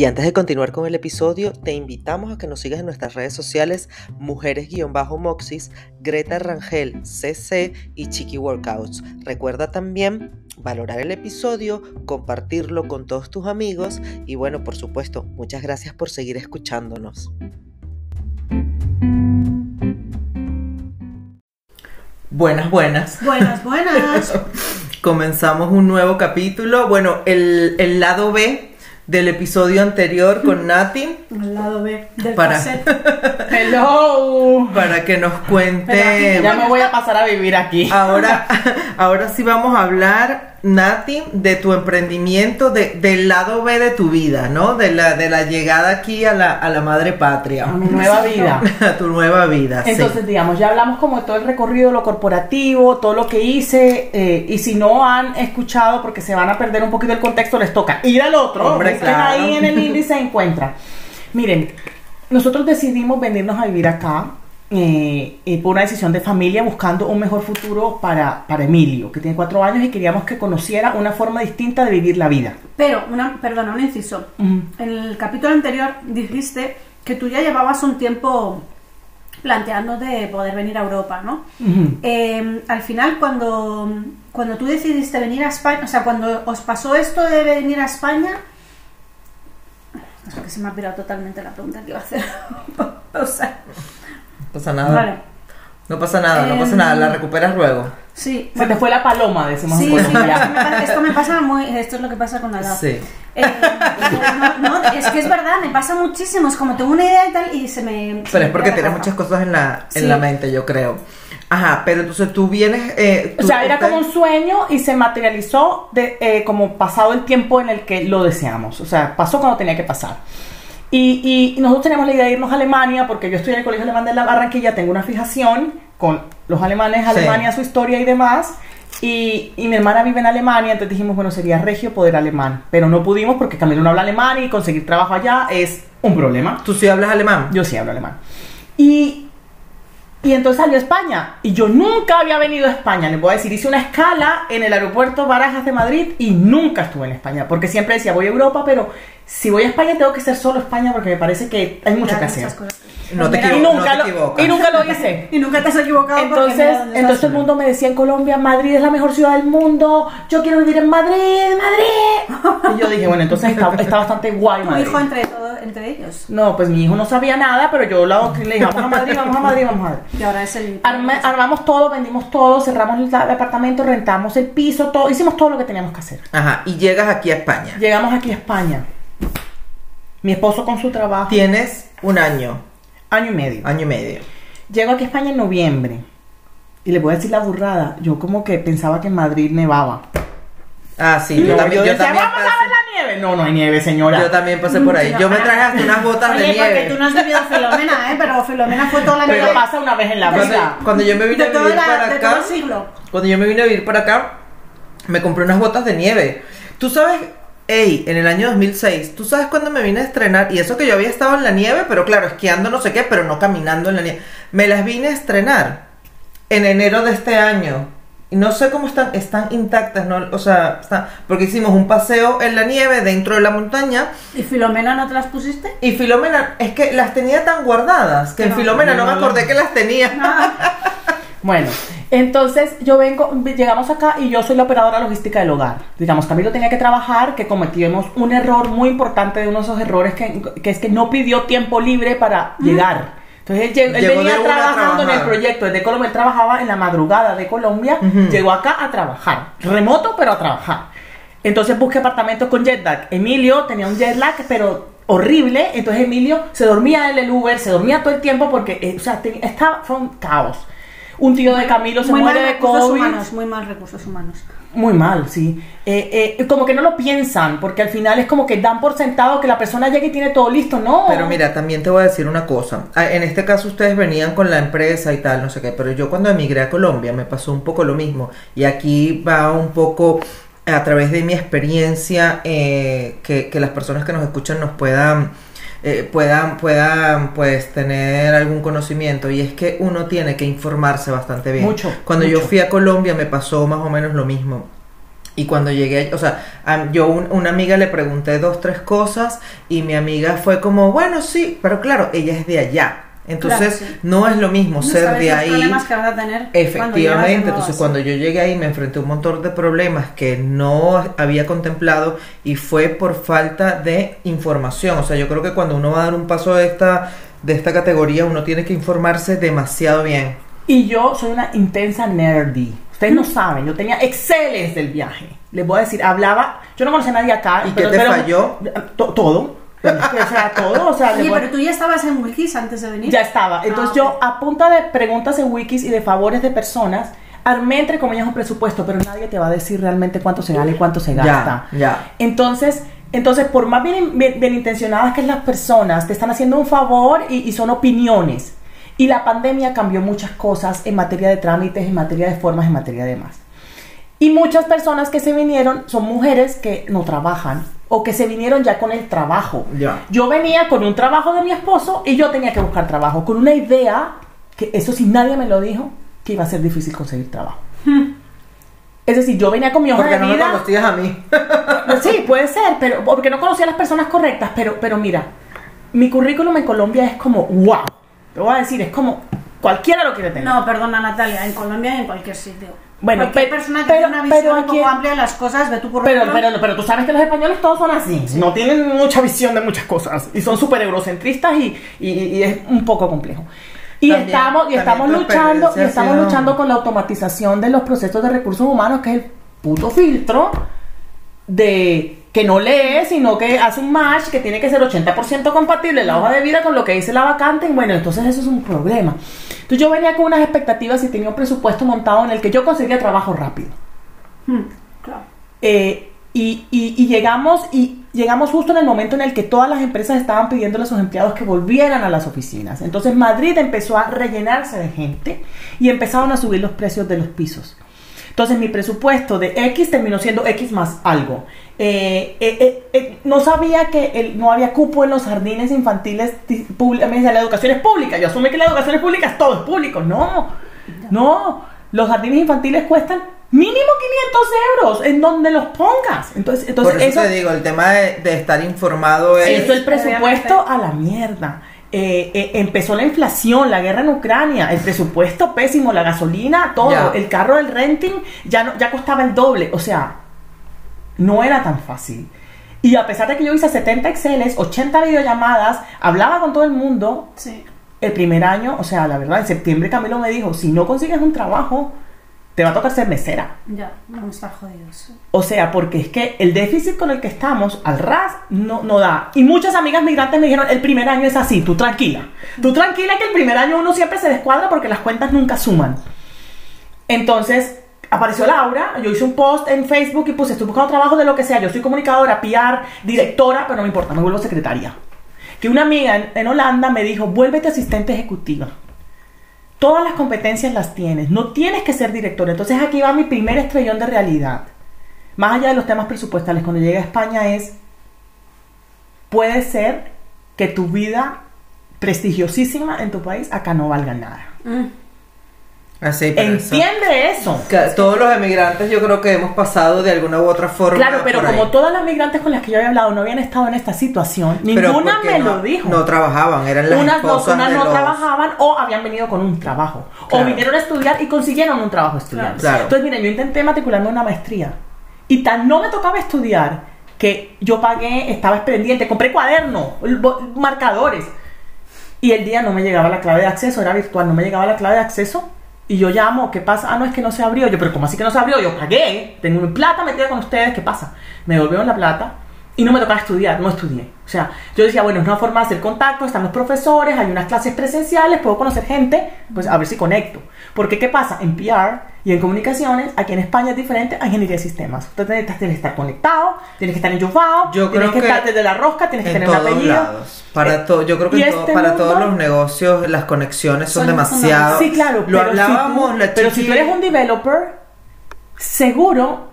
Y antes de continuar con el episodio, te invitamos a que nos sigas en nuestras redes sociales Mujeres-Moxis, Greta Rangel CC y Chiqui Workouts. Recuerda también valorar el episodio, compartirlo con todos tus amigos y bueno, por supuesto, muchas gracias por seguir escuchándonos. Buenas, buenas. Buenas, buenas. Comenzamos un nuevo capítulo. Bueno, el, el lado B del episodio anterior con Nati. Al lado B del Para- Hello. Para que nos cuente. Ya me voy a pasar a vivir aquí. Ahora, ahora sí vamos a hablar, Nati, de tu emprendimiento, de, del lado B de tu vida, ¿no? De la, de la llegada aquí a la, a la madre patria. A mi nueva vida. A tu nueva vida, sí. Entonces, digamos, ya hablamos como de todo el recorrido, lo corporativo, todo lo que hice, eh, y si no han escuchado, porque se van a perder un poquito el contexto, les toca ir al otro, Hombre, claro. ahí en el índice se encuentran. Miren, nosotros decidimos venirnos a vivir acá eh, eh, por una decisión de familia, buscando un mejor futuro para, para Emilio, que tiene cuatro años, y queríamos que conociera una forma distinta de vivir la vida. Pero, una, perdona, un inciso. En el capítulo anterior dijiste que tú ya llevabas un tiempo planteando de poder venir a Europa, ¿no? Eh, al final, cuando, cuando tú decidiste venir a España, o sea, cuando os pasó esto de venir a España, es que se me ha pirado totalmente la pregunta que iba a hacer. o sea, pasa nada. vale. No pasa nada, no pasa Em, nada, la recuperas luego. Sí, Se te fue la paloma, decimos Sí, en sí, esto me pasa- esto me pasa muy, esto es lo que pasa con la edad. Sí. Eh, no, no, es que es verdad, me pasa muchísimo, es como tengo una idea y tal y se me... se Pero me es porque tienes muchas cosas en la, en Sí. la mente, yo creo. Ajá, pero entonces tú vienes... eh, O sea, era usted- como un sueño y se materializó de, eh, como pasado el tiempo en el que lo deseamos. O sea, pasó cuando tenía que pasar. Y, y nosotros teníamos la idea de irnos a Alemania porque yo estoy en el Colegio Alemán de la Barranquilla, tengo una fijación con los alemanes, Sí. Alemania, su historia y demás. Y, y mi hermana vive en Alemania, entonces dijimos, bueno, sería regio poder alemán. Pero no pudimos porque Camilo no habla alemán y conseguir trabajo allá es un problema. ¿Tú sí hablas alemán? Yo sí hablo alemán. Y, y entonces salió a España. Y yo nunca había venido a España. Les voy a decir, hice una escala en el aeropuerto Barajas de Madrid y nunca estuve en España. Porque siempre decía, voy a Europa, pero si voy a España tengo que ser solo España porque me parece que hay mucho que hacer. No te, Y nunca, no te lo, equivocas. y nunca lo hice. Y nunca te has equivocado Entonces, entonces el mundo me decía en Colombia, Madrid es la mejor ciudad del mundo, yo quiero vivir en Madrid, Madrid. Y yo dije, bueno, entonces está, está bastante guay Tu Madrid. hijo entre, todo, entre ellos. No, pues mi hijo no sabía nada, pero yo la- le dije, vamos a Madrid, vamos a Madrid, vamos a Madrid. Y ahora es el... Arma- armamos todo, vendimos todo, cerramos el, el apartamento, rentamos el piso, todo, hicimos todo lo que teníamos que hacer. Ajá, y llegas aquí a España. Llegamos aquí a España. Mi esposo con su trabajo, Tienes un año, año y medio. año y medio. Llego aquí a España en noviembre. Y le voy a decir la burrada. Yo como que pensaba que en Madrid nevaba. Ah, sí, yo, Yo, también, yo yo decía, también vamos a pasé, ver la nieve. No, no hay nieve, señora. yo también pasé por ahí. Yo me traje hasta unas botas de Oye, porque nieve. tú no has vivido Filomena, ¿eh? Pero Filomena fue toda la Pero vida pasa una vez en la Cuando, vida. cuando yo me vine de, a toda vivir la- para de todo acá, el siglo. cuando yo me vine a vivir para acá, me compré unas botas de nieve. Tú sabes, ey, en el año 2006, tú sabes cuándo me vine a estrenar, y eso que yo había estado en la nieve, pero claro, esquiando no sé qué, pero no caminando en la nieve. Me las vine a estrenar en enero de este año. No sé cómo están, están intactas, ¿no? O sea, están, porque hicimos un paseo en la nieve dentro de la montaña ¿Y Filomena no te las pusiste? y Filomena, es que las tenía tan guardadas que en Filomena no me no, acordé que las tenía. Bueno, entonces yo vengo, llegamos acá y yo soy la operadora logística del hogar. Digamos, Camilo tenía que trabajar, que cometimos un error muy importante de uno de esos errores que, que es que no pidió tiempo libre para llegar. Entonces él, llegó- él Llegó venía trabajando en el proyecto desde Colombia, él trabajaba en la madrugada de Colombia, llegó acá a trabajar, remoto pero a trabajar. Entonces busqué apartamentos con jet lag. Emilio tenía un jet lag, pero horrible. Entonces Emilio se dormía en el Uber, se dormía todo el tiempo porque, eh, o sea, estaba, fue un caos. un tío de Camilo se muy muere mal de recursos COVID. humanos, muy mal recursos humanos. Muy mal, sí. Eh, eh, como que no lo piensan, porque al final es como que dan por sentado que la persona llega y tiene todo listo, ¿no? Pero mira, también te voy a decir una cosa. Ah, En este caso ustedes venían con la empresa y tal, no sé qué, pero yo cuando emigré a Colombia me pasó un poco lo mismo. Y aquí va un poco a través de mi experiencia eh, que, que las personas que nos escuchan nos puedan, eh, puedan, puedan pues tener algún conocimiento. Y es que uno tiene que informarse bastante bien. Mucho, Cuando yo fui a Colombia me pasó más o menos lo mismo. Y cuando llegué, o sea, a- yo un- una amiga le pregunté dos, tres cosas y mi amiga fue como, bueno, sí, pero claro, ella es de allá. Entonces, Claro, sí. no es lo mismo No ser de los ahí. problemas que vas a tener Efectivamente, entonces cuando yo llegué ahí me enfrenté a un montón de problemas que no había contemplado y fue por falta de información. O sea, yo creo que cuando uno va a dar un paso de esta, de esta categoría, uno tiene que informarse demasiado bien. Y yo soy una intensa nerdy. Ustedes no saben, yo tenía Exceles del viaje. Les voy a decir, hablaba, yo no conocía a nadie acá. ¿Y qué te falló? To- todo. O sea, todo. O sea, voy- pero tú ya estabas en Wikis antes de venir. Ya estaba. Entonces Ah, yo, a punta de preguntas en wikis y de favores de personas, armé entre comillas un presupuesto, pero nadie te va a decir realmente cuánto se gana y cuánto se gasta. Ya, ya. Entonces, entonces por más bien, bien, bien intencionadas que las personas, te están haciendo un favor y, y son opiniones. Y la pandemia cambió muchas cosas en materia de trámites, en materia de formas, en materia de más. Y muchas personas que se vinieron son mujeres que no trabajan o que se vinieron ya con el trabajo. Ya. Yo venía con un trabajo de mi esposo y yo tenía que buscar trabajo, con una idea, que eso sí nadie me lo dijo, que iba a ser difícil conseguir trabajo. Es decir, yo venía con mi hoja Porque de no me vida. conocías a mí. Sí, puede ser, pero porque no conocía a las personas correctas, pero, pero mira, mi currículum en Colombia es como, wow, te voy a decir, es como, cualquiera lo quiere tener. No, perdona Natalia, en Colombia y en cualquier sitio. Bueno, Cualquier pe- persona que pero- tiene una pero visión un aquí- poco amplia de las cosas, ve tu Pero, currículum. pero, pero tú sabes que los españoles todos son así, no tienen mucha visión de muchas cosas y son súper eurocentristas y, y- y es un poco complejo. Y También- estamos, y estamos luchando, y estamos sido- luchando con la automatización de los procesos de recursos humanos, que es el puto filtro de que no lee, sino que hace un match que tiene que ser 80% compatible la hoja de vida con lo que dice la vacante. y Bueno, entonces eso es un problema. Entonces yo venía con unas expectativas y tenía un presupuesto montado en el que yo conseguía trabajo rápido. Hmm, claro. Eh, y, y- y llegamos y llegamos justo en el momento en el que todas las empresas estaban pidiéndole a sus empleados que volvieran a las oficinas. Entonces Madrid empezó a rellenarse de gente y empezaron a subir los precios de los pisos. Entonces mi presupuesto de X terminó siendo X más algo. Eh, eh, eh, eh, no sabía que el- no había cupo en los jardines infantiles. me decían, la educación es pública. Yo asume que la educación es pública, todo es público. No, no. Los jardines infantiles cuestan mínimo 500 euros en donde los pongas. Entonces, entonces Por eso, te digo, el tema de, de estar informado es... eso el presupuesto a la mierda. Eh, eh, empezó la inflación, la guerra en Ucrania, el presupuesto pésimo, la gasolina, todo, el carro del renting ya no, ya costaba el doble, o sea, no era tan fácil. Y a pesar de que yo hice 70 Exceles, 80 videollamadas, hablaba con todo el mundo, Sí. el primer año, o sea, la verdad, en septiembre Camilo me dijo, si no consigues un trabajo, te va a tocar ser mesera. Ya, vamos a estar jodidos. O sea, porque es que el déficit con el que estamos al ras no, no da. Y muchas amigas migrantes me dijeron, el primer año es así, tú tranquila. Tú tranquila que el primer año uno siempre se descuadra porque las cuentas nunca suman. Entonces, apareció Laura, yo hice un post en Facebook y puse, estoy buscando trabajo de lo que sea, yo soy comunicadora, PR, directora, pero no me importa, me vuelvo secretaria. Que una amiga en, en Holanda me dijo, vuélvete asistente ejecutiva. Todas las competencias las tienes, no tienes que ser directora. Entonces aquí va mi primer estrellón de realidad. Más allá de los temas presupuestales, cuando llegué a España es, puede ser que tu vida prestigiosísima en tu país acá no valga nada. Mm. Así, eso- Entiende eso. todos los emigrantes yo creo que hemos pasado de alguna u otra forma. Claro, pero como todas las migrantes con las que yo había hablado no habían estado en esta situación, Pero ninguna me no- lo dijo. No trabajaban, eran las unas esposas unas no los- trabajaban o habían venido con un trabajo. Claro. O vinieron a estudiar y consiguieron un trabajo estudiando. Claro. Entonces, mira, yo intenté matricularme en una maestría. Y tan no me tocaba estudiar que yo pagué, estaba pendiente, compré cuadernos, marcadores. Y el día no me llegaba la clave de acceso, era virtual, no me llegaba la clave de acceso. Y yo llamo, ¿qué pasa? Ah, no, es que no se abrió. Yo, pero ¿cómo así que no se abrió? Yo pagué, tengo mi plata metida con ustedes, ¿qué pasa? Me devolvieron la plata Y no me tocaba estudiar, no estudié. O sea, yo decía, bueno, es una forma de hacer contacto, están los profesores, hay unas clases presenciales, puedo conocer gente, pues a ver si conecto. Porque, ¿qué pasa? En PR y en comunicaciones, aquí en España es diferente a ingeniería de sistemas. Usted tienes que estar conectado, tienes que estar enchufado, Yo tienes que, que estar desde la rosca, tienes que en tener un apellido. lados. Para Eh, to- yo creo que y en to- este para todos los negocios las conexiones son, Son demasiado. Sí, claro, Lo pero, hablábamos, si tú, la pero si tú eres un developer, seguro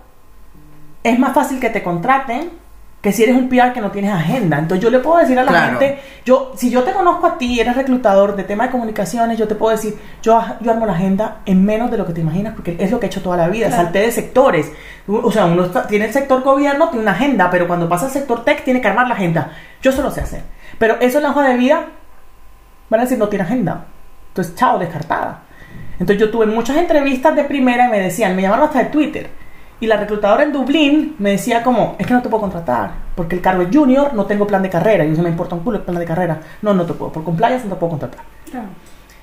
es más fácil que te contraten que si eres un PR que no tienes agenda. Entonces yo le puedo decir a la Claro. gente, yo si yo te conozco a ti, eres reclutador de tema de comunicaciones, yo te puedo decir, yo, yo armo la agenda en menos de lo que te imaginas porque es lo que he hecho toda la vida, Claro. salté de sectores. O sea, uno está- tiene el sector gobierno, tiene una agenda, pero cuando pasa al sector tech tiene que armar la agenda. Yo eso lo sé hacer. Pero eso en la hoja de vida van a decir no tiene agenda. Entonces, chao, descartada. Entonces yo tuve muchas entrevistas de primera y me decían, me llamaron hasta de Twitter. Y la reclutadora en Dublín me decía como, es que no te puedo contratar, porque el cargo es junior, no tengo plan de carrera. Y yo, se me importa un culo el plan de carrera. No, no te puedo, por compliance no te puedo contratar. Claro.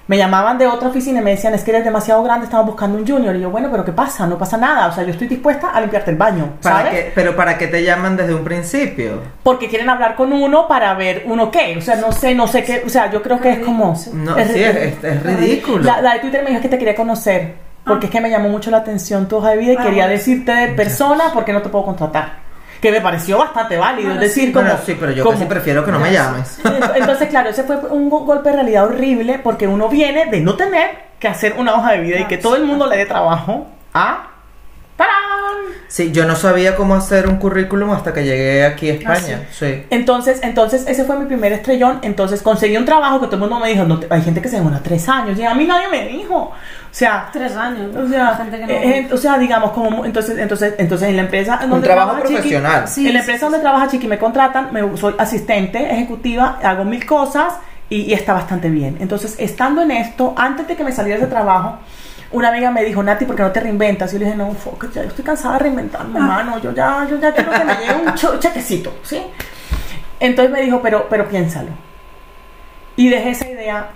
Me llamaban de otra oficina y me decían, es que eres demasiado grande, estamos buscando un junior. Y yo, bueno, pero ¿qué pasa? No pasa nada. O sea, yo estoy dispuesta a limpiarte el baño, ¿Para ¿sabes? qué- pero ¿para qué te llaman desde un principio? Porque quieren hablar con uno para ver uno qué. O sea, no sé, no sé qué. O sea, yo creo que es como... No, sí, es, es- es ridículo. La, la de Twitter me dijo que te quería conocer. Porque es que me llamó mucho la atención tu hoja de vida y Ah, quería bueno. decirte de persona porque no te puedo contratar. Que me pareció bastante válido. Bueno, es decir, sí. como. Bueno, sí, pero yo como- casi prefiero que no me llames. Entonces, claro, ese fue un go- golpe de realidad horrible porque uno viene de no tener que hacer una hoja de vida y que todo el mundo le dé trabajo a. Sí, yo no sabía cómo hacer un currículum hasta que llegué aquí a España. sí. Entonces, entonces ese fue mi primer estrellón. Entonces conseguí un trabajo que todo el mundo me dijo, no te- hay gente que se demora tres años. Y a mí nadie me dijo. O sea, Tres años. o sea, gente que no- eh, eh, o sea, digamos como entonces, entonces, entonces en la empresa en Un donde trabajo trabaja Chiqui- profesional. Sí, en la empresa sí, donde trabaja Chiqui me contratan, me, soy asistente ejecutiva, hago mil cosas y, y está bastante bien. Entonces, estando en esto, antes de que me saliera ese trabajo, una amiga me dijo, Nati, ¿por qué no te reinventas? Y yo le dije, no, fuck, it, ya yo estoy cansada de reinventarme, mano. Yo ya, yo ya quiero que me llegue un chequecito, ¿sí? Entonces me dijo, pero, pero piénsalo. Y dejé esa idea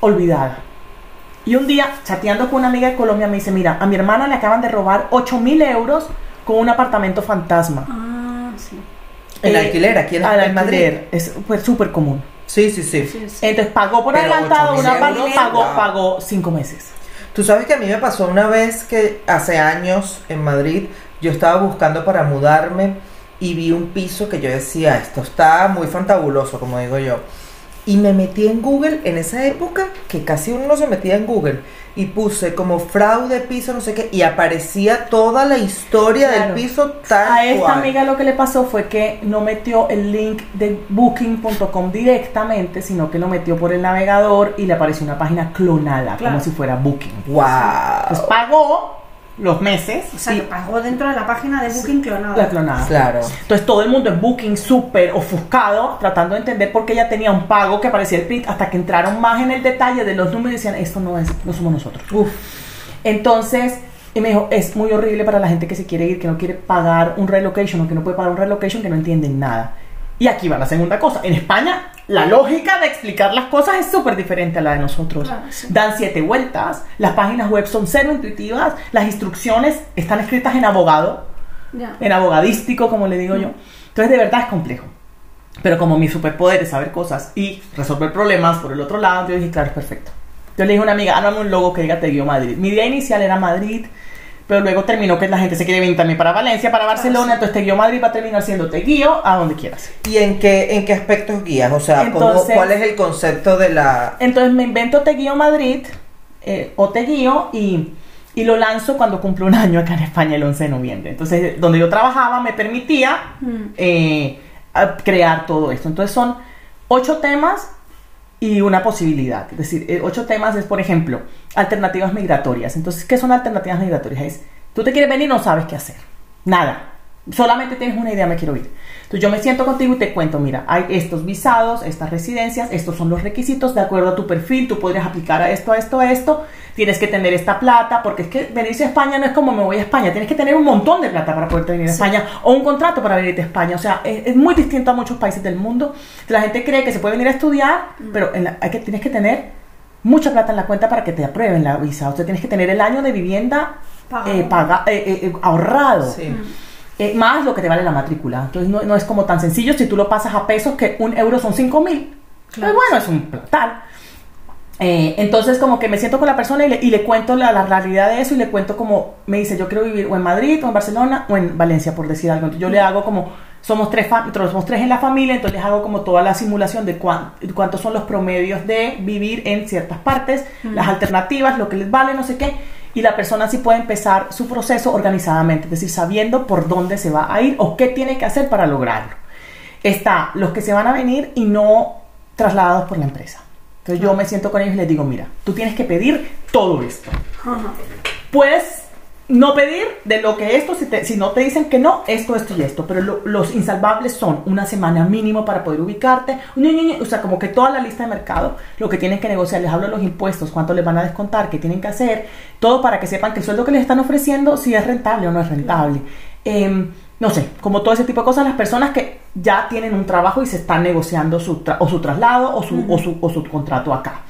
olvidada. Y un día, chateando con una amiga de Colombia, me dice, mira, a mi hermana le acaban de robar 8 mil euros con un apartamento fantasma. Ah, sí. El Eh, alquiler aquí en, al en Madrid. alquiler. Es pues, súper común. Sí, sí, sí. Sí, sí. Entonces pagó por Pero adelantado 8.000 una parte, pagó, pagó cinco meses. Tú sabes que a mí me pasó una vez que hace años en Madrid yo estaba buscando para mudarme y vi un piso que yo decía, esto está muy fantabuloso, como digo yo. Y me metí en Google en esa época, que casi uno no se metía en Google, y puse como fraude piso, no sé qué, y aparecía toda la historia Claro. del piso tal A esta cual. amiga lo que le pasó fue que no metió el link de booking.com directamente, sino que lo metió por el navegador y le apareció una página clonada, Claro. como si fuera Booking. ¡Wow! Entonces pagó los meses O sea, y que pagó dentro de la página de Booking clonada. la clonada. Claro. Entonces todo el mundo en Booking súper ofuscado, tratando de entender por qué ella tenía un pago que aparecía el print, hasta que entraron más en el detalle de los números y decían, esto no es, no somos nosotros. Uf. Entonces, y me dijo, es muy horrible para la gente que se quiere ir, que no quiere pagar un relocation o que no puede pagar un relocation, que no entienden nada. Y aquí va la segunda cosa. En España, la lógica de explicar las cosas es súper diferente a la de nosotros. Claro, sí. Dan siete vueltas, las páginas web son cero intuitivas, las instrucciones están escritas en abogado, Ya. en abogadístico, como le digo yo. Entonces, de verdad es complejo. Pero como mi superpoder es saber cosas y resolver problemas por el otro lado, yo dije, claro, es perfecto. Yo le dije a una amiga, hágame un logo que diga Te Guío Madrid. Mi idea inicial era Madrid, pero luego terminó que la gente se quiere venir también para Valencia, para Barcelona, sí. entonces Te Guío Madrid va a terminar siendo Te Guío a donde quieras. ¿Y en qué, en qué aspectos guías? O sea, ¿cómo- Entonces- ¿cuál es el concepto de la... Entonces me invento Te Guío Madrid eh, o Te Guío y, y lo lanzo cuando cumplo un año acá en España el 11 de noviembre. Entonces, donde yo trabajaba me permitía Mm. eh, crear todo esto. Entonces son ocho temas y una posibilidad. Es decir, eh, ocho temas es, por ejemplo, alternativas migratorias. Entonces, ¿qué son alternativas migratorias? Es, tú te quieres venir y no sabes qué hacer. Nada. Solamente tienes una idea, me quiero ir. Entonces yo me siento contigo y te cuento, mira, hay estos visados, estas residencias, estos son los requisitos de acuerdo a tu perfil, tú podrías aplicar a esto, a esto, a esto, tienes que tener esta plata, porque es que venirse a España no es como me voy a España, tienes que tener un montón de plata para poder venir a Sí. España o un contrato para venirte a España, o sea, es, es muy distinto a muchos países del mundo. La gente cree que se puede venir a estudiar, pero en la- hay que, tienes que tener mucha plata en la cuenta para que te aprueben la visa, o sea, tienes que tener el año de vivienda Pagado. eh, paga- eh, eh, eh, ahorrado. Sí. Eh, más lo que te vale la matrícula. Entonces no, no es como tan sencillo si tú lo pasas a pesos que un euro son 5 mil. Claro. Pues bueno, es un platal. Eh, entonces como que me siento con la persona y le, y le cuento la, la realidad de eso y le cuento como, me dice, yo quiero vivir o en Madrid o en Barcelona o en Valencia, por decir algo. Entonces yo le hago como, somos tres, somos tres en la familia, entonces les hago como toda la simulación de cuán- cuántos son los promedios de vivir en ciertas partes, las alternativas, lo que les vale, no sé qué. Y la persona sí puede empezar su proceso organizadamente, es decir, sabiendo por dónde se va a ir o qué tiene que hacer para lograrlo. Está los que se van a venir y no trasladados por la empresa. Entonces yo me siento con ellos y les digo, mira, tú tienes que pedir todo esto. Puedes no pedir de lo que esto, si, te- si no te dicen que no, esto, esto y esto, pero lo- los insalvables son una semana mínimo para poder ubicarte, o sea, como que toda la lista de mercado, lo que tienen que negociar, les hablo de los impuestos, cuánto les van a descontar, qué tienen que hacer, todo para que sepan que el sueldo que les están ofreciendo, si es rentable o no es rentable. Em, no sé, como todo ese tipo de cosas, las personas que ya tienen un trabajo y se están negociando su tra- o su traslado o su, o su, o su contrato acá.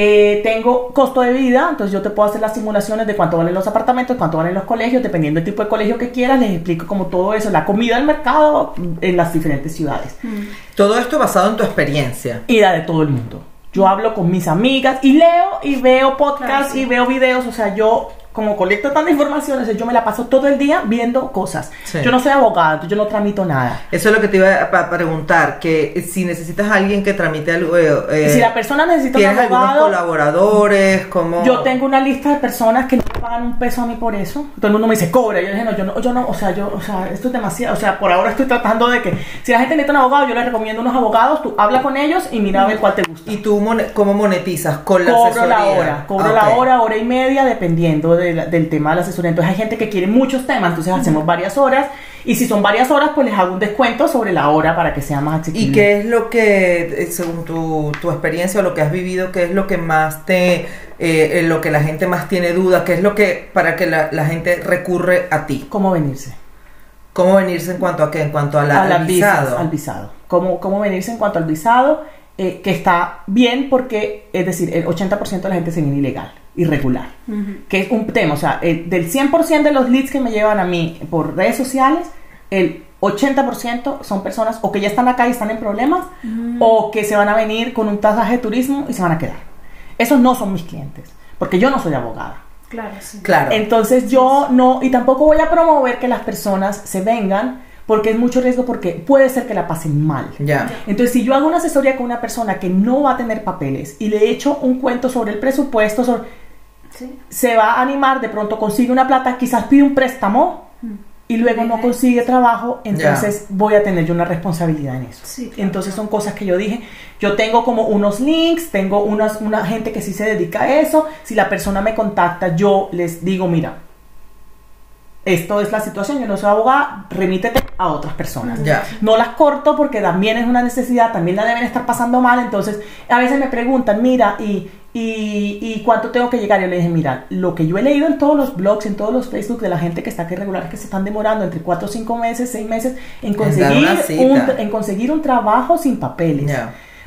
Eh, tengo costo de vida, entonces yo te puedo hacer las simulaciones de cuánto valen los apartamentos, cuánto valen los colegios, dependiendo del tipo de colegio que quieras, les explico como todo eso, la comida del mercado en las diferentes ciudades Todo esto basado en tu experiencia. y la de todo el mundo. Yo hablo con mis amigas y leo y veo podcasts Claro, sí. y veo videos, o sea, yo como colecto tanta información, yo me la paso todo el día viendo cosas. Sí. Yo no soy abogada, entonces yo no tramito nada. Eso es lo que te iba a preguntar, que si necesitas a alguien que tramite algo, eh, eh, si la persona necesita un tienes algunos abogado, colaboradores, como Yo tengo una lista de personas que no me pagan un peso a mí por eso. Todo el mundo me dice, cobra. Yo dije, no, yo no, yo no, o sea, yo, o sea, esto es demasiado. O sea, por ahora estoy tratando de que si la gente necesita un abogado, yo les recomiendo unos abogados, tú habla con ellos y mira a ver cuál te gusta. ¿Y tú mone- cómo monetizas? Con la Cobro la hora, cobro Ah, la hora, hora y media, dependiendo de la- del tema de la asesoría. Entonces hay gente que quiere muchos temas, entonces hacemos varias horas. Y si son varias horas, pues les hago un descuento sobre la hora para que sea más asequible. ¿Y qué es lo que, eh, según tu, tu experiencia o lo que has vivido, qué es lo que más te, eh, lo que la gente más tiene duda, qué es lo que, para que la, la gente recurre a ti? ¿Cómo venirse? ¿Cómo venirse en cuanto a qué? En cuanto a la, a al visas, visado. al visado. ¿Cómo, cómo venirse en cuanto al visado? Eh, que está bien porque, es decir, el 80% de la gente se viene ilegal, irregular. Que es un tema, o sea, el- del 100% de los leads que me llevan a mí por redes sociales, el 80% son personas o que ya están acá y están en problemas, o que se van a venir con un tasaje de turismo y se van a quedar. Esos no son mis clientes, porque yo no soy abogada. Claro, sí. Claro. Entonces yo no, y tampoco voy a promover que las personas se vengan porque es mucho riesgo porque puede ser que la pasen mal. ya. Entonces si yo hago una asesoría con una persona que no va a tener papeles y le echo un cuento sobre el presupuesto, sobre- Sí. se va a animar, de pronto consigue una plata, quizás pide un préstamo y luego no consigue trabajo, entonces voy a tener yo una responsabilidad en eso. Sí, claro. Entonces son cosas que yo dije, yo tengo como unos links, tengo unas, una gente que sí se dedica a eso, si la persona me contacta, yo les digo, mira, esto es la situación, yo no soy abogada, remítete a otras personas. Ya. No las corto porque también es una necesidad, también la deben estar pasando mal, entonces a veces me preguntan, mira, ¿y, y, y cuánto tengo que llegar? Yo le dije, mira, lo que yo he leído en todos los blogs, en todos los Facebook de la gente que está aquí regular, que se están demorando entre 4 o 5 meses, 6 meses en conseguir, un, en conseguir un trabajo sin papeles.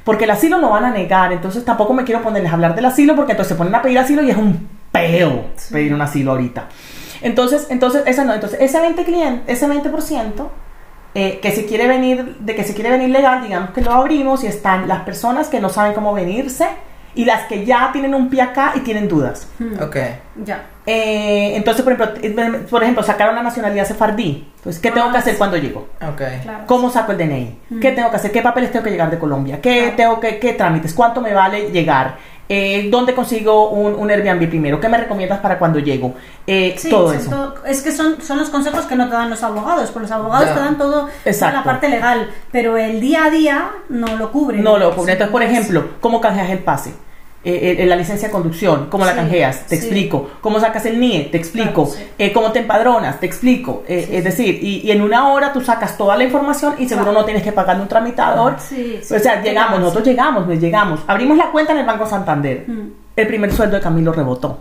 Porque el asilo no van a negar, entonces tampoco me quiero ponerles a hablar del asilo porque entonces se ponen a pedir asilo y es un peo pedir un asilo ahorita. Entonces, entonces, esa no, entonces ese 20 cliente, ese 20% eh, que se quiere venir, de que se quiere venir legal, digamos que lo abrimos y están las personas que no saben cómo venirse y las que ya tienen un pie acá y tienen dudas. Ok. Ya. Eh, entonces, por ejemplo, eh, por ejemplo, sacar una nacionalidad sefardí. Entonces, ¿qué tengo Ah, que hacer sí. cuando llego? Ok. Claro. ¿Cómo saco el DNI? ¿Qué tengo que hacer? ¿Qué papeles tengo que llegar de Colombia? ¿Qué, tengo que, qué trámites? ¿Cuánto me vale llegar? Eh, ¿Dónde consigo un, un Airbnb primero? ¿Qué me recomiendas para cuando llego? Eh, Sí, todo eso. todo- es que son, son los consejos que no te dan los abogados, porque los abogados te dan todo, Exacto. la parte legal, pero el día a día no lo cubren. No lo cubre. Entonces, por ejemplo, ¿cómo canjeas el pase? Eh, eh, la licencia de conducción, ¿cómo la canjeas? Te sí. explico. ¿Cómo sacas el NIE? Te explico. Claro, sí. Eh, ¿Cómo te empadronas? Te explico. Eh, es decir, y, y en una hora tú sacas toda la información y seguro Claro. no tienes que pagarle un tramitador. O sea, llegamos, nosotros llegamos, pues llegamos. Abrimos la cuenta en el Banco Santander. Mm. El primer sueldo de Camilo rebotó.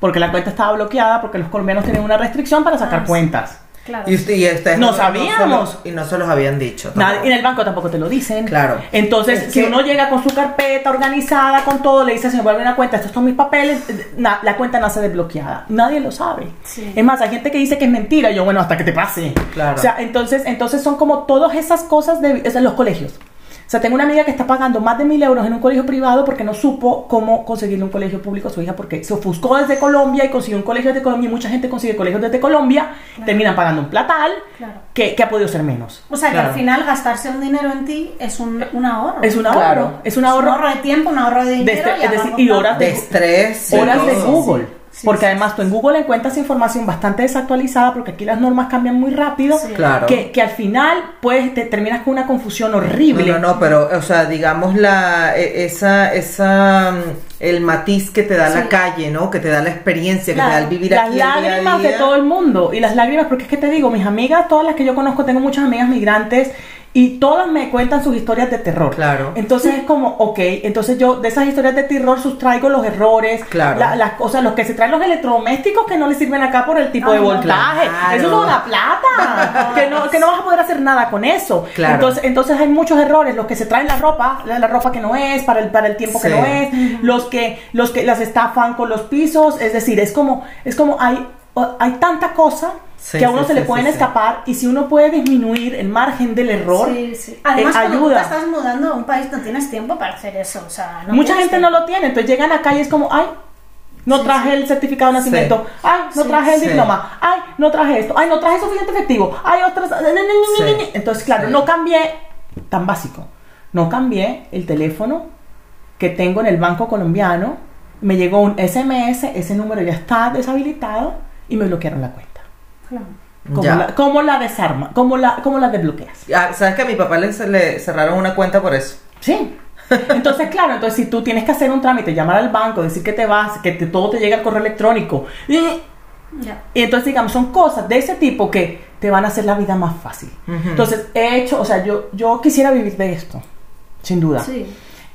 Porque la cuenta estaba bloqueada, porque los colombianos tienen una restricción para sacar Ah, cuentas. Claro. Y, y ustedes No se sabíamos. lo- y no se los habían dicho. Nadie- tampoco. en el banco tampoco te lo dicen. Claro. Entonces, Es si que- uno llega con su carpeta organizada, con todo, le dice, señor, vuelve una cuenta, estos son mis papeles, eh, na- la cuenta nace desbloqueada. Nadie lo sabe. Sí. Es más, hay gente que dice que es mentira. Yo, bueno, hasta que te pase. Claro. O sea, entonces, entonces son como todas esas cosas de o sea, los colegios. O sea, tengo una amiga que está pagando más de mil euros en un colegio privado porque no supo cómo conseguirle un colegio público a su hija porque se ofuscó desde Colombia y consiguió un colegio desde Colombia y mucha gente consigue colegios desde Colombia, terminan pagando un platal Claro. que, que ha podido ser menos. O sea que al final gastarse un dinero en ti es un, un ahorro. Es un ahorro, Claro. es un ahorro de tiempo, un ahorro de dinero. este- y, es decir, horas De estrés. horas de. Google. Sí, porque sí, además tú en Google encuentras información bastante desactualizada porque aquí las normas cambian muy rápido. Sí. Claro. Que, que al final pues te terminas con una confusión horrible. No, no, no, pero, o sea, digamos la, e- esa, esa, mm, el matiz que te da la calle, ¿no? Que te da la experiencia, que te da el vivir las aquí día a lágrimas de todo el mundo y las lágrimas porque es que te digo mis amigas todas las que yo conozco tengo muchas amigas migrantes y todas me cuentan sus historias de terror Claro. entonces es como ok entonces yo de esas historias de terror sustraigo los errores Claro. la- las cosas los que se traen los electrodomésticos que no le sirven acá por el tipo Ah, de voltaje claro. eso es una plata que no que no vas a poder hacer nada con eso Claro. entonces entonces hay muchos errores los que se traen la ropa la, la ropa que no es para el para el tiempo que Sí. no es los que los que las estafan con los pisos es decir es como es como hay hay tanta cosa Sí, que a uno sí, se le pueden sí, sí. escapar y si uno puede disminuir el margen del error Sí, sí. Además, eh, cuando tú te ayuda estás mudando a un país, no tienes tiempo para hacer eso. O sea, no mucha gente no lo tiene entonces llegan acá y es como ay no Sí, traje sí. el certificado de nacimiento ay no Sí, traje el sí. diploma ay no traje esto ay no traje suficiente efectivo ay otras Sí, entonces claro sí. no cambié tan básico no cambié el teléfono que tengo en el banco colombiano me llegó un SMS ese número ya está deshabilitado y me bloquearon la cuenta. ¿Cómo Ya. la, cómo la desarma? ¿Cómo la, cómo la desbloqueas? Ah, ¿Sabes que a mi papá le, le cerraron una cuenta por eso? Sí. Entonces, claro, entonces si tú tienes que hacer un trámite, llamar al banco, decir que te vas, que te- todo te llega al correo electrónico, y, entonces, digamos, son cosas de ese tipo que te van a hacer la vida más fácil. Entonces, he hecho, o sea, yo, yo quisiera vivir de esto, sin duda. Sí.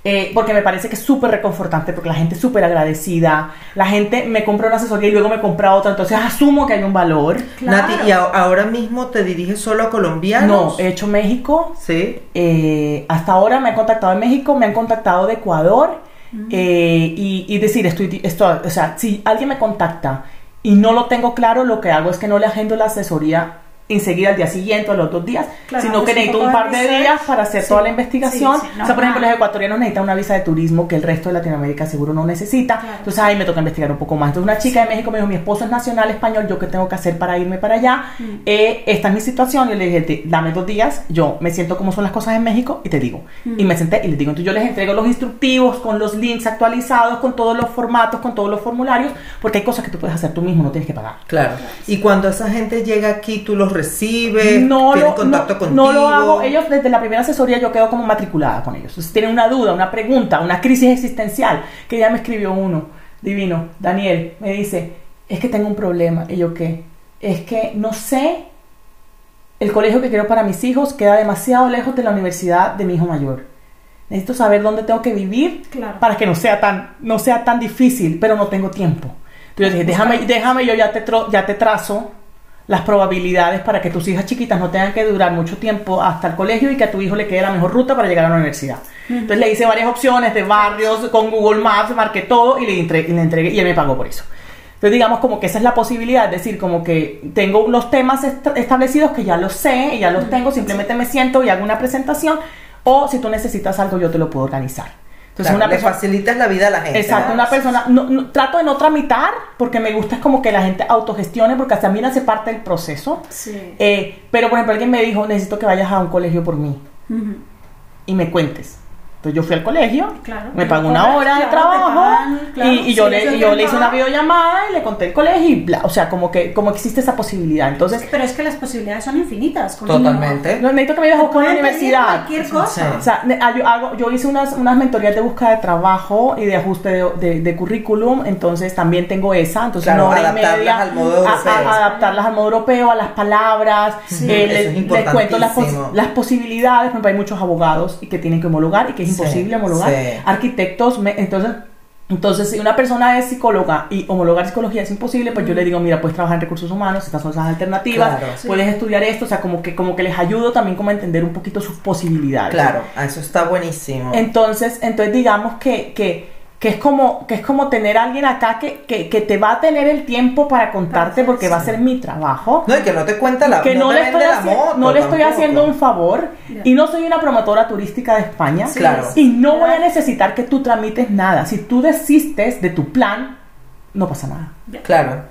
Eh, porque me parece que es súper reconfortante, porque la gente es súper agradecida, la gente me compra una asesoría y luego me compra otra, entonces asumo que hay un valor. Claro. Nati, ¿y a- ahora mismo te diriges solo a No, colombianos? he hecho México, Sí. Eh, hasta ahora me han contactado de México, me han contactado de Ecuador eh, y, y decir, estoy, esto, o sea, si alguien me contacta y no lo tengo claro, lo que hago es que no le agendo la asesoría enseguida al día siguiente o a los dos días, Claro, sino que un necesito un par de research. días para hacer Sí, toda la sí, investigación. sí, o sea, por ejemplo, los ecuatorianos necesitan una visa de turismo que el resto de Latinoamérica seguro no necesita. Claro. Entonces ahí me toca investigar un poco más. Entonces una chica de México me dijo, mi esposo es nacional español, ¿yo qué tengo que hacer para irme para allá? Mm. Eh, esta es mi situación. Yo le dije, "Te- dame dos días, yo me siento cómo son las cosas en México y te digo. Mm. Y me senté y les digo, entonces yo les entrego los instructivos con los links actualizados, con todos los formatos, con todos los formularios, porque hay cosas que tú puedes hacer tú mismo, no tienes que pagar. Claro. Y cuando esa gente llega aquí, tú los recibes, no tienen lo, contacto no, contigo. no lo hago. Ellos desde la primera asesoría yo quedo como matriculada con ellos. Entonces tienen una duda, una pregunta, una crisis existencial, que ya me escribió uno, divino, Daniel, me dice, es que tengo un problema. Y yo, ¿qué? Es que no sé, el colegio que quiero para mis hijos queda demasiado lejos de la universidad de mi hijo mayor. Necesito saber dónde tengo que vivir Claro. para que no sea tan, no sea tan difícil, pero no tengo tiempo. Entonces yo dije, déjame, déjame yo ya te, tro- ya te trazo las probabilidades para que tus hijas chiquitas no tengan que durar mucho tiempo hasta el colegio y que a tu hijo le quede la mejor ruta para llegar a la universidad. Entonces le hice varias opciones de barrios con Google Maps, marqué todo y le, entre- y le entregué y él me pagó por eso. Entonces digamos como que esa es la posibilidad, es decir, como que tengo unos temas est- establecidos que ya los sé y ya los tengo, simplemente me siento y hago una presentación o si tú necesitas algo yo te lo puedo organizar. Entonces Claro, una le persona... facilitas la vida a la gente. Exacto, ¿no? una persona, no- no- trato de no tramitar porque me gusta es como que la gente autogestione porque también hace parte del proceso. Sí. Eh, pero por ejemplo alguien me dijo, necesito que vayas a un colegio por mí y me cuentes. Entonces yo fui al colegio, Claro. me pagó una hora de claro, trabajo te pagan, claro, y, y yo, sí, le, y yo hice una videollamada y le conté el colegio y bla, o sea, como que como existe esa posibilidad. Entonces, Pero es que las posibilidades son infinitas. con Totalmente. no, necesito que me vayas a buscar a la universidad. cualquier cosa. O sea, ah, yo, hago, yo hice unas, unas mentorías de búsqueda de trabajo y de ajuste de, de- de currículum, entonces también tengo esa, entonces Claro, una hora y adaptarlas media al modo a- adaptarlas al modo europeo, a las palabras, Sí, eh, eso les, es les cuento las, pos- importantísimo. las posibilidades, por ejemplo, hay muchos abogados y que tienen que homologar y que es imposible homologar, sí. arquitectos, me- entonces Entonces, si una persona es psicóloga y homologar psicología es imposible, pues yo le digo, mira, puedes trabajar en recursos humanos, estas son esas alternativas, Claro. Sí. puedes estudiar esto, o sea, como que, como que les ayudo también como a entender un poquito sus posibilidades. Claro, eso está buenísimo. Entonces, entonces digamos que, que, que es como, que es como tener a alguien acá que, que, que te va a tener el tiempo para contarte porque va a ser mi trabajo. No, y que no te cuenta la que no, te le estoy, haci- moto no le estoy haciendo un favor y no soy una promotora turística de España Sí, Claro. y no voy a necesitar que tú tramites nada. Si tú desistes de tu plan, no pasa nada. Claro.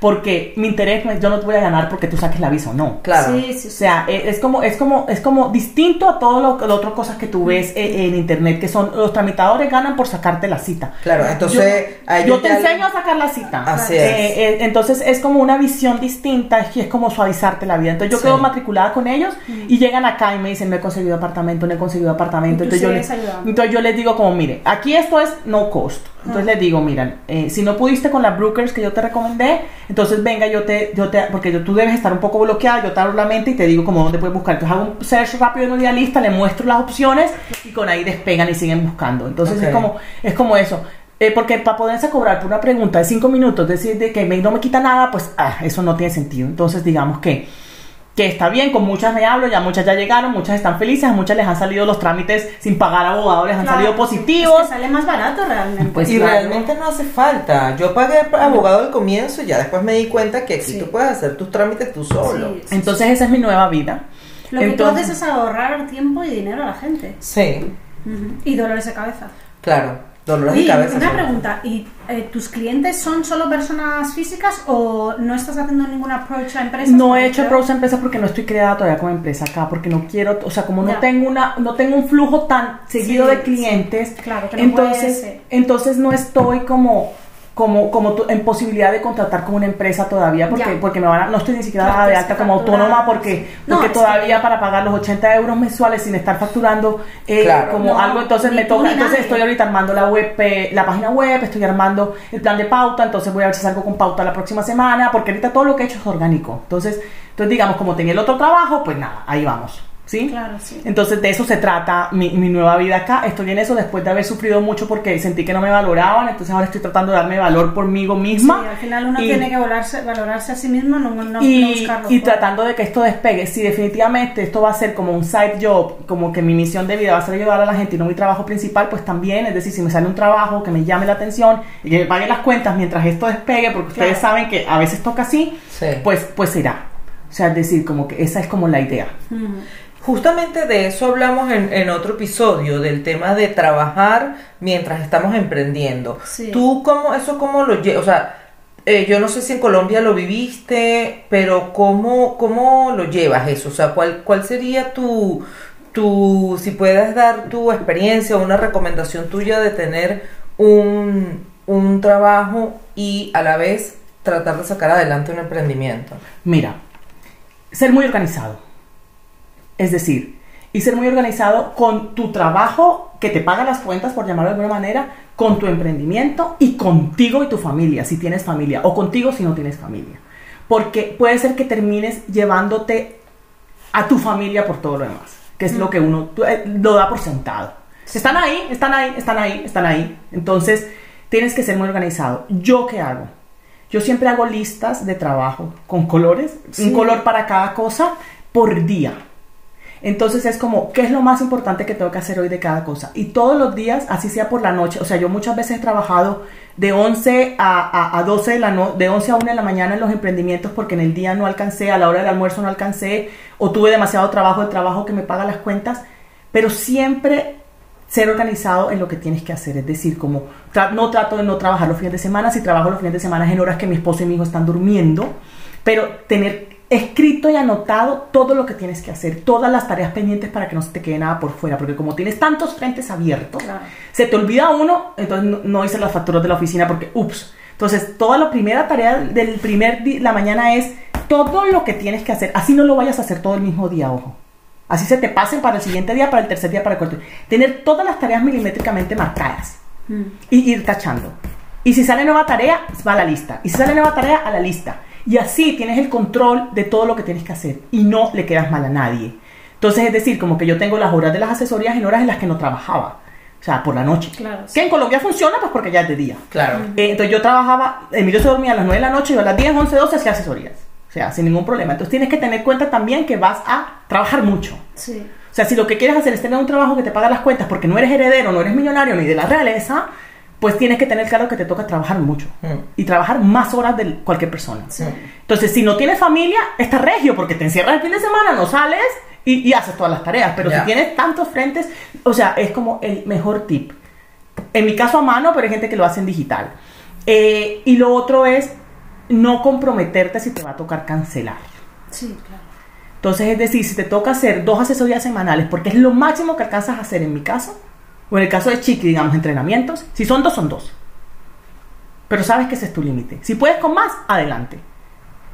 Porque mi interés no es yo no te voy a ganar porque tú saques la visa o no. claro. Sí, sí, O sea, e- es como, es como, es como distinto a todo lo, las otras cosas que tú ves eh, en internet, que son los tramitadores ganan por sacarte la cita. Claro, entonces Yo te enseño a sacar la cita. Así Eh, es. eh, entonces es como una visión distinta, es, que es como suavizarte la vida. Entonces yo Sí. quedo matriculada con ellos y llegan acá y me dicen, no he conseguido apartamento, no he conseguido apartamento. Y Entonces yo, les, entonces yo les digo como, mire, aquí esto es no cost. Entonces les digo, miren, eh, si no pudiste con las brokers que yo te recomendé, entonces venga, yo te, yo te, porque yo- tú debes estar un poco bloqueada, yo te abro la mente y te digo como dónde puedes buscar. Entonces hago un search rápido en una idealista, le muestro las opciones y con ahí despegan y siguen buscando. Entonces es como, es como eso. Eh, porque para poderse cobrar por una pregunta de cinco minutos, decir de que me- no me quita nada, pues ah, eso no tiene sentido. Entonces, digamos que, que está bien, con muchas me hablo, ya muchas ya llegaron, muchas están felices, a muchas les han salido los trámites sin pagar abogados, les han Claro, salido positivos. Es que sale más barato realmente. Pues y claro. realmente no hace falta. Yo pagué abogado al comienzo y ya después me di cuenta que aquí Sí. tú puedes hacer tus trámites tú solo. Sí, sí, Entonces, esa es mi nueva vida. Lo que tú haces es ahorrar tiempo y dinero a la gente. Sí. Y dolores de cabeza. claro. Dolores de Oye, cabeza. una pregunta, ¿y eh, tus clientes son solo personas físicas o no estás haciendo ningún approach a empresas? No he hecho pros a empresa porque no estoy creada todavía como empresa acá, porque no quiero, o sea, como no tengo una, no tengo un flujo tan seguido Sí, de clientes, sí, claro, que no entonces, entonces no estoy como, como, como en posibilidad de contratar como una empresa todavía, porque, Ya. porque me van a, no estoy ni siquiera Claro, de alta como autónoma, porque, no, porque que- todavía para pagar los 80 euros mensuales sin estar facturando eh, Claro. como No, algo, entonces me toca, entonces estoy ahorita armando la web, eh, la página web, estoy armando el plan de pauta, entonces voy a ver si salgo con pauta la próxima semana, porque ahorita todo lo que he hecho es orgánico. Entonces, entonces digamos, como tenía el otro trabajo, pues nada, ahí vamos. ¿Sí? Claro, sí. Entonces de eso se trata mi, mi nueva vida acá. Estoy en eso después de haber sufrido mucho porque sentí que no me valoraban, entonces ahora estoy tratando de darme valor por mí Sí, misma. al final uno Y- tiene que valorarse, valorarse a sí mismo, no, no, no y, buscarlo. y fuera. tratando de que esto despegue. Si definitivamente esto va a ser como un side job, como que mi misión de vida va a ser ayudar a la gente y no mi trabajo principal, pues también, es decir, si me sale un trabajo que me llame la atención y que me pague las cuentas mientras esto despegue, porque ustedes saben que a veces toca así, Sí. pues, pues será. O sea, es decir, como que esa es como la idea. Ujú. Justamente de eso hablamos en, en otro episodio, del tema de trabajar mientras estamos emprendiendo. Sí. ¿Tú cómo, eso cómo lo llevas? O sea, eh, yo no sé si en Colombia lo viviste, pero ¿cómo, cómo lo llevas eso? O sea, ¿cuál, cuál sería tu, tu, si puedes dar tu experiencia o una recomendación tuya de tener un, un trabajo y a la vez tratar de sacar adelante un emprendimiento? Mira, ser muy organizado. Es decir, y ser muy organizado con tu trabajo que te paga las cuentas, por llamarlo de alguna manera, con tu emprendimiento y contigo y tu familia, si tienes familia, o contigo si no tienes familia. Porque puede ser que termines llevándote a tu familia por todo lo demás, que es lo que uno eh, lo da por sentado. Están ahí, están ahí, están ahí, están ahí. Entonces, tienes que ser muy organizado. ¿Yo qué hago? Yo siempre hago listas de trabajo con colores, un color para cada cosa por día. Entonces es como, ¿qué es lo más importante que tengo que hacer hoy de cada cosa? Y todos los días, así sea por la noche, o sea, yo muchas veces he trabajado de 11 a, a, a 12 de la de 11 a 1 de la mañana en los emprendimientos porque en el día no alcancé, a la hora del almuerzo no alcancé, o tuve demasiado trabajo, el trabajo que me paga las cuentas, pero siempre ser organizado en lo que tienes que hacer, es decir, como no trato de no trabajar los fines de semana, si trabajo los fines de semana en horas que mi esposo y mi hijo están durmiendo, pero tener escrito y anotado todo lo que tienes que hacer, todas las tareas pendientes para que no se te quede nada por fuera, porque como tienes tantos frentes abiertos, Claro. se te olvida uno, entonces no, no hice las facturas de la oficina porque, ups. Entonces, toda la primera tarea del primer día, la mañana es todo lo que tienes que hacer, así no lo vayas a hacer todo el mismo día, ojo. Así se te pasen para el siguiente día, para el tercer día, para el cuarto. Tener todas las tareas milimétricamente marcadas Mm. y ir tachando. Y si sale nueva tarea, va a la lista. Y si sale nueva tarea, a la lista. Y así tienes el control de todo lo que tienes que hacer y no le quedas mal a nadie. Entonces, es decir, como que yo tengo las horas de las asesorías en horas en las que no trabajaba. O sea, por la noche. Claro, sí. Que en Colombia funciona, pues porque ya es de día. Claro. Eh, entonces yo trabajaba, Emilio se dormía a las 9 de la noche, yo a las 10, 11, 12 hacía asesorías. O sea, sin ningún problema. Entonces tienes que tener cuenta también que vas a trabajar mucho. Sí. O sea, si lo que quieres hacer es tener un trabajo que te paga las cuentas porque no eres heredero, no eres millonario ni de la realeza, pues tienes que tener claro que te toca trabajar mucho. Mm. Y trabajar más horas de cualquier persona. Sí. Entonces, si no tienes familia, estás regio porque te encierras el fin de semana, no sales y, y haces todas las tareas. Pero si tienes tantos frentes, o sea, es como el mejor tip. En mi caso a mano, pero hay gente que lo hace en digital. Eh, y lo otro es no comprometerte si te va a tocar cancelar. Sí, claro. Entonces, es decir, si te toca hacer dos asesorías semanales, porque es lo máximo que alcanzas a hacer en mi caso, o en el caso de Chiqui, digamos, entrenamientos, si son dos, son dos. Pero sabes que ese es tu límite. Si puedes con más, adelante.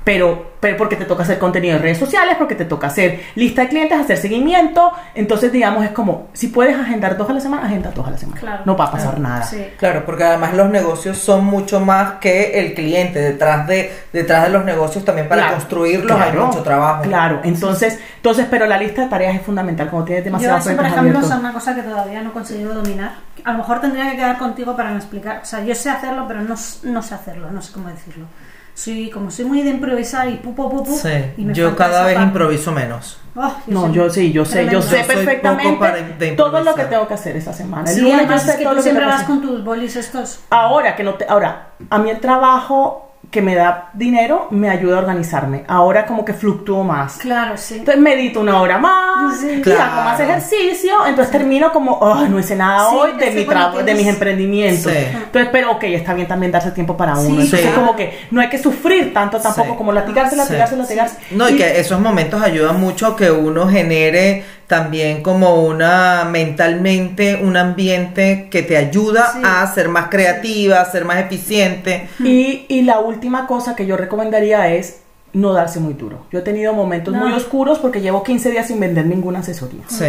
Pero, pero porque te toca hacer contenido en redes sociales, porque te toca hacer lista de clientes, hacer seguimiento. Entonces, digamos, es como, si puedes agendar dos a la semana, agenda dos a la semana. Claro. no va a pasar Claro. nada. Sí. Claro, porque además los negocios son mucho más que el cliente. Detrás de, detrás de los negocios también para Claro, construirlos hay mucho trabajo. Claro, entonces, entonces, pero la lista de tareas es fundamental cuando tienes Yo demasiados eso, por ejemplo, es una cosa que todavía no he conseguido dominar. A lo mejor tendría que quedar contigo para me explicar. O sea, yo sé hacerlo, pero no sé hacerlo, no sé cómo decirlo. Soy, como soy muy de improvisar y pu, pu, pu, pu, Sí, y me yo cada esa vez parte. improviso menos. Oh, No, yo sí, yo sé, yo sé Yo perfectamente todo lo que tengo que hacer esta semana. El Sí, lunes yo además sé es que todo tú lo que siempre vas con tus bolis estos. Ahora que no te, ahora a mí el trabajo que me da dinero me ayuda a organizarme. Ahora como que fluctúo más. Claro, sí. Entonces medito una hora más, Sí. y Claro. hago más ejercicio, entonces termino como, "Oh, no hice nada Sí, hoy de, mi que cuando tra- de mis emprendimientos. Sí. Entonces, pero ok, está bien también darse tiempo para uno. Sí, entonces sí. como que no hay que sufrir tanto tampoco Sí. como latigarse, latigarse, Sí. latigarse. No, y que esos momentos ayudan mucho a que uno genere también como una mentalmente un ambiente que te ayuda Sí. a ser más creativa, a ser más eficiente. Y, y la última cosa que yo recomendaría es no darse muy duro. Yo he tenido momentos No. muy oscuros porque llevo 15 días sin vender ninguna asesoría. Sí.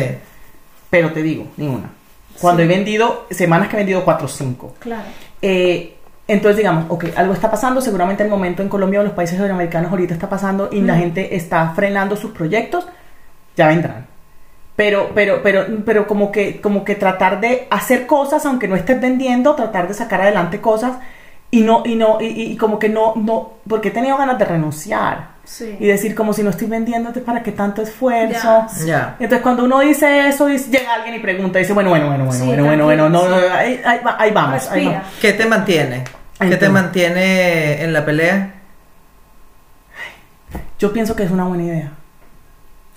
Pero te digo, ninguna. Cuando he vendido, semanas que he vendido 4 o 5. Claro. Eh, entonces digamos, ok, algo está pasando, seguramente el momento en Colombia o en los países latinoamericanos ahorita está pasando y la Mm. gente está frenando sus proyectos, ya vendrán. Pero, pero, pero, pero como que, como que tratar de hacer cosas, aunque no estés vendiendo, tratar de sacar adelante cosas y no, y no, y, y como que no, no, porque he tenido ganas de renunciar Sí. y decir como si no estoy vendiendo, entonces para qué tanto esfuerzo. Ya, sí. Ya. Entonces cuando uno dice eso, dice- llega alguien y pregunta, dice, bueno, bueno, bueno, bueno, Sí, bueno, bueno, bueno, no, tranquilo, no, ahí, ahí va- ahí vamos, ahí Respira. vamos. ¿Qué te mantiene? ¿Qué te mantiene en la pelea? Yo pienso que es una buena idea.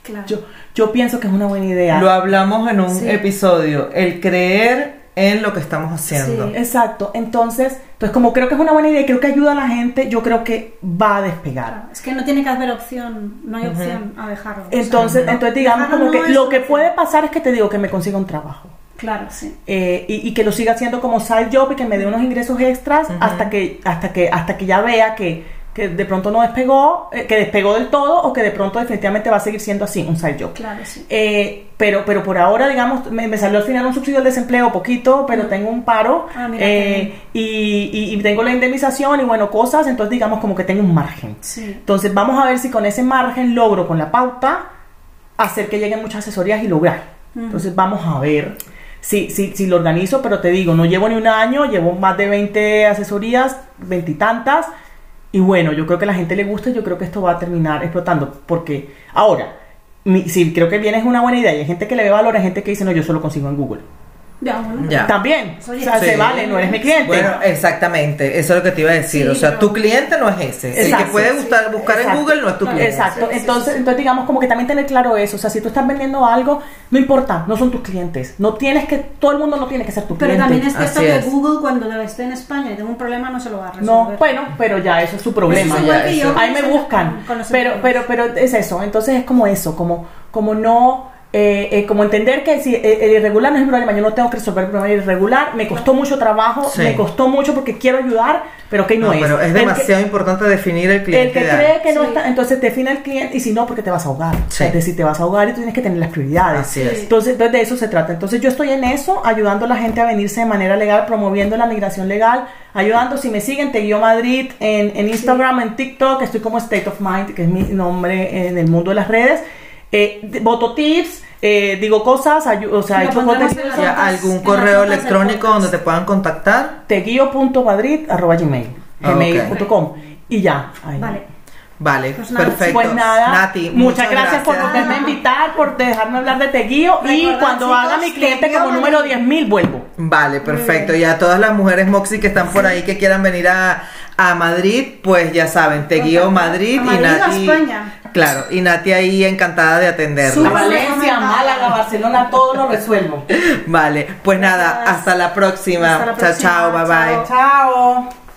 Claro. Yo, yo pienso que es una buena idea. Lo hablamos en un Sí. episodio, el creer en lo que estamos haciendo. Sí. Exacto. Entonces, pues como creo que es una buena idea y creo que ayuda a la gente, yo creo que va a despegar. Claro, Es que no tiene que haber opción, no hay opción a dejarlo. o sea, Entonces, no. entonces digamos Dejarlo como no que lo que opción. puede pasar es que te digo que me consiga un trabajo. Claro, sí. Eh, y, y que lo siga haciendo como side job y que me dé unos ingresos extras hasta que hasta que hasta que ya vea que, que de pronto no despegó eh, que despegó del todo o que de pronto definitivamente va a seguir siendo así un side job Claro, sí. Eh, pero pero por ahora digamos me, me salió al final un subsidio al desempleo poquito pero tengo un paro Ah, mira, eh, y, y- y tengo la indemnización y bueno cosas entonces digamos como que tengo un margen Sí. entonces vamos a ver si con ese margen logro con la pauta hacer que lleguen muchas asesorías y lograr. Entonces vamos a ver si, si, si lo organizo, pero te digo, no llevo ni un año, llevo más de 20 asesorías, veintitantas, y bueno, yo creo que a la gente le gusta y yo creo que esto va a terminar explotando, porque ahora, mi- si creo que viene es una buena idea y hay gente que le ve valor, hay gente que dice, no, yo solo consigo en Google. Ya, bueno, Ya. También, o sea, sí. se vale, no eres mi cliente. Bueno, exactamente, eso es lo que te iba a decir. Sí, o sea, pero- tu cliente no es ese. el que puede sí. buscar, buscar en. Google no es tu cliente. Exacto, entonces, sí, sí. entonces digamos como que también tener claro eso, o sea, si tú estás vendiendo algo, no importa, no son tus clientes, no tienes que, todo el mundo no tiene que ser tu Pero cliente. también es cierto que es. Google cuando esté en España y tenga un problema no se lo va a resolver. No, bueno, pero ya eso es su problema. Ahí me buscan, con pero, pero, pero es eso, entonces es como eso, como, como no, eh, eh, como entender que si eh, el irregular no es el problema, yo no tengo que resolver el problema irregular, me costó mucho trabajo, Sí. me costó mucho porque quiero ayudar, pero que no, No, es. pero es que- demasiado importante definir el cliente. El que ideal. cree que no Sí. está, entonces define el cliente y si no, porque te vas a ahogar. Sí. Es decir, te vas a ahogar y tú tienes que tener las prioridades. Así es. Entonces, entonces, de eso se trata. Entonces yo estoy en eso, ayudando a la gente a venirse de manera legal, promoviendo la migración legal, ayudando, si me siguen, te guío Madrid en, en Instagram, en TikTok, estoy como State of Mind, que es mi nombre en el mundo de las redes. Eh, d- voto tips, eh, digo cosas, o sea, hecho contenido, ¿Algún correo electrónico donde te puedan contactar? teguio.madrid arroba gmail, Ah, gmail.com y ya. ahí. Vale. Vale, Pues nada. perfecto. Pues nada, Nati, muchas, gracias, por volverme a invitar, por dejarme hablar de Teguío y cuando chicos, haga mi cliente Teguío como número Madrid. 10.000 vuelvo. Vale, perfecto. Y a todas las mujeres Moxie que están por ahí que quieran venir a, a Madrid, pues ya saben, te guío Contactar. Madrid y Nati. España. Claro, y Nati ahí encantada de A atenderla. Súper Valencia. Málaga, Barcelona, todo lo resuelvo. Vale, pues nada, hasta la próxima. Hasta la chao, chao, próxima, bye bye. chao. Chao.